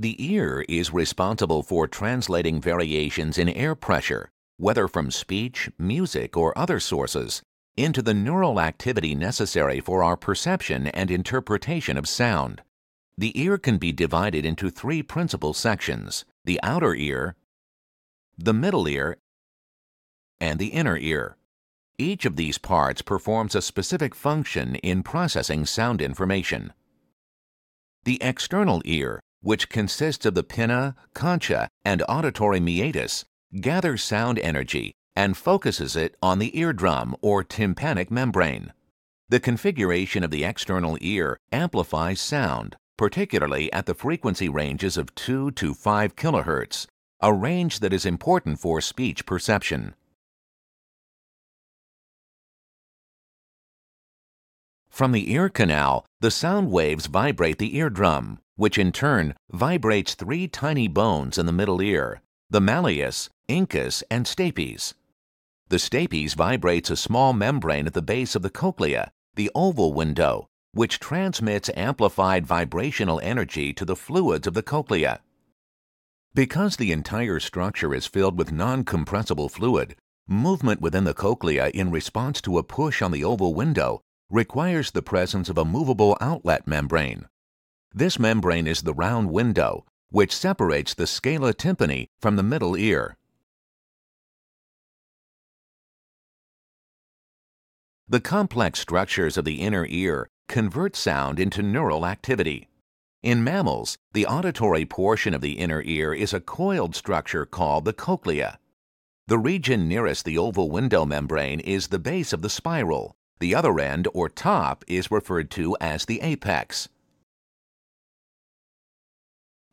The ear is responsible for translating variations in air pressure, whether from speech, music, or other sources, into the neural activity necessary for our perception and interpretation of sound. The ear can be divided into three principal sections the outer ear, the middle ear, and the inner ear. Each of these parts performs a specific function in processing sound information. The external ear which consists of the pinna, concha, and auditory meatus, gathers sound energy and focuses it on the eardrum or tympanic membrane. The configuration of the external ear amplifies sound, particularly at the frequency ranges of 2 to 5 kHz, a range that is important for speech perception. From the ear canal, the sound waves vibrate the eardrum, which in turn vibrates three tiny bones in the middle ear, the malleus, incus, and stapes. The stapes vibrates a small membrane at the base of the cochlea, the oval window, which transmits amplified vibrational energy to the fluids of the cochlea. Because the entire structure is filled with non-compressible fluid, movement within the cochlea in response to a push on the oval window requires the presence of a movable outlet membrane. This membrane is the round window, which separates the scala tympani from the middle ear. The complex structures of the inner ear convert sound into neural activity. In mammals, the auditory portion of the inner ear is a coiled structure called the cochlea. The region nearest the oval window membrane is the base of the spiral. The other end, or top, is referred to as the apex.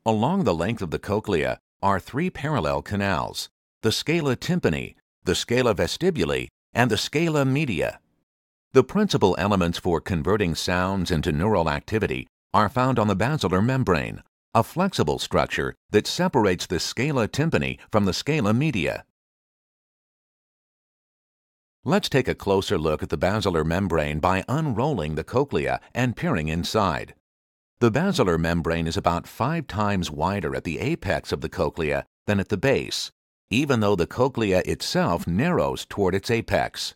Along the length of the cochlea are three parallel canals, the scala tympani, the scala vestibuli, and the scala media. The principal elements for converting sounds into neural activity are found on the basilar membrane, a flexible structure that separates the scala tympani from the scala media. Let's take a closer look at the basilar membrane by unrolling the cochlea and peering inside. The basilar membrane is about five times wider at the apex of the cochlea than at the base, even though the cochlea itself narrows toward its apex.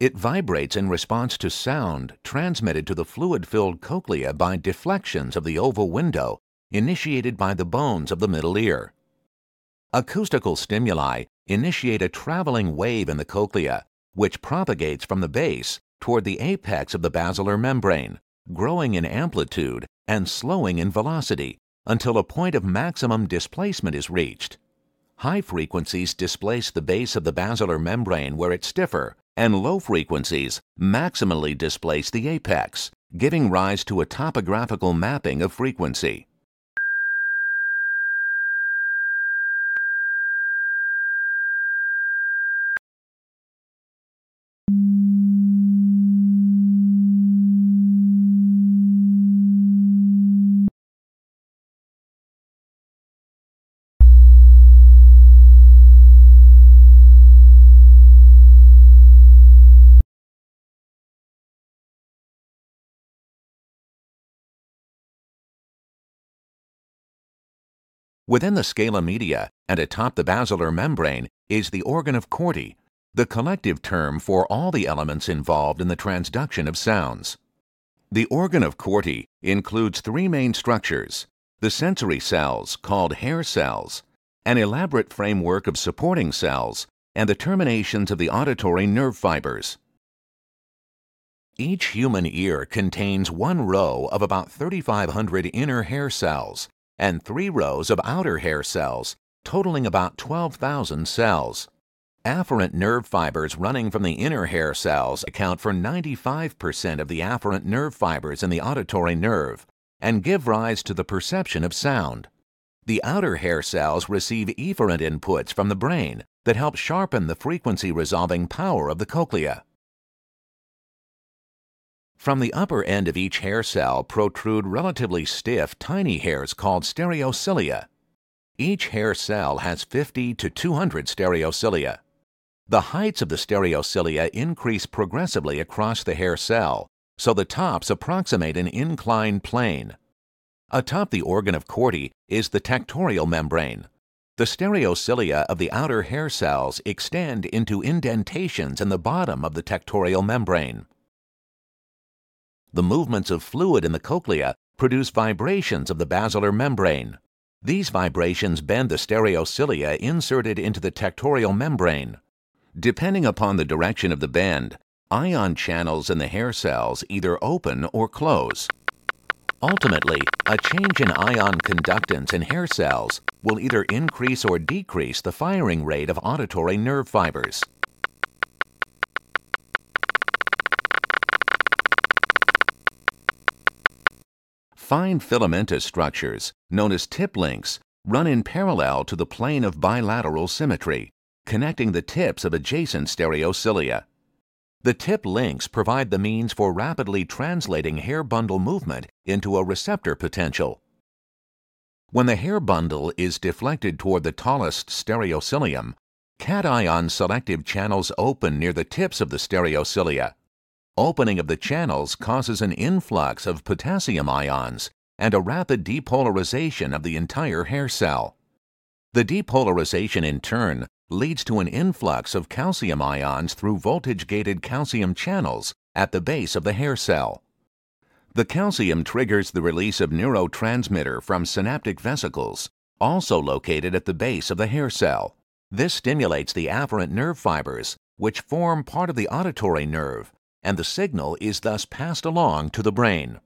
It vibrates in response to sound transmitted to the fluid-filled cochlea by deflections of the oval window initiated by the bones of the middle ear. Acoustical stimuli initiate a traveling wave in the cochlea, which propagates from the base toward the apex of the basilar membrane, growing in amplitude and slowing in velocity until a point of maximum displacement is reached. High frequencies displace the base of the basilar membrane where it's stiffer, and low frequencies maximally displace the apex, giving rise to a topographical mapping of frequency. Within the scala media and atop the basilar membrane is the organ of Corti, the collective term for all the elements involved in the transduction of sounds. The organ of Corti includes three main structures the sensory cells, called hair cells, an elaborate framework of supporting cells, and the terminations of the auditory nerve fibers. Each human ear contains one row of about 3,500 inner hair cells and three rows of outer hair cells, totaling about 12,000 cells. Afferent nerve fibers running from the inner hair cells account for 95% of the afferent nerve fibers in the auditory nerve and give rise to the perception of sound. The outer hair cells receive efferent inputs from the brain that help sharpen the frequency resolving power of the cochlea. From the upper end of each hair cell protrude relatively stiff, tiny hairs called stereocilia. Each hair cell has 50 to 200 stereocilia. The heights of the stereocilia increase progressively across the hair cell, so the tops approximate an inclined plane. Atop the organ of Corti is the tectorial membrane. The stereocilia of the outer hair cells extend into indentations in the bottom of the tectorial membrane. The movements of fluid in the cochlea produce vibrations of the basilar membrane. These vibrations bend the stereocilia inserted into the tectorial membrane. Depending upon the direction of the bend, ion channels in the hair cells either open or close. Ultimately, a change in ion conductance in hair cells will either increase or decrease the firing rate of auditory nerve fibers. Fine filamentous structures, known as tip links, run in parallel to the plane of bilateral symmetry, connecting the tips of adjacent stereocilia. The tip links provide the means for rapidly translating hair bundle movement into a receptor potential. When the hair bundle is deflected toward the tallest stereocilium, cation selective channels open near the tips of the stereocilia. Opening of the channels causes an influx of potassium ions and a rapid depolarization of the entire hair cell. The depolarization in turn leads to an influx of calcium ions through voltage-gated calcium channels at the base of the hair cell. The calcium triggers the release of neurotransmitter from synaptic vesicles, also located at the base of the hair cell. This stimulates the afferent nerve fibers, which form part of the auditory nerve, and the signal is thus passed along to the brain.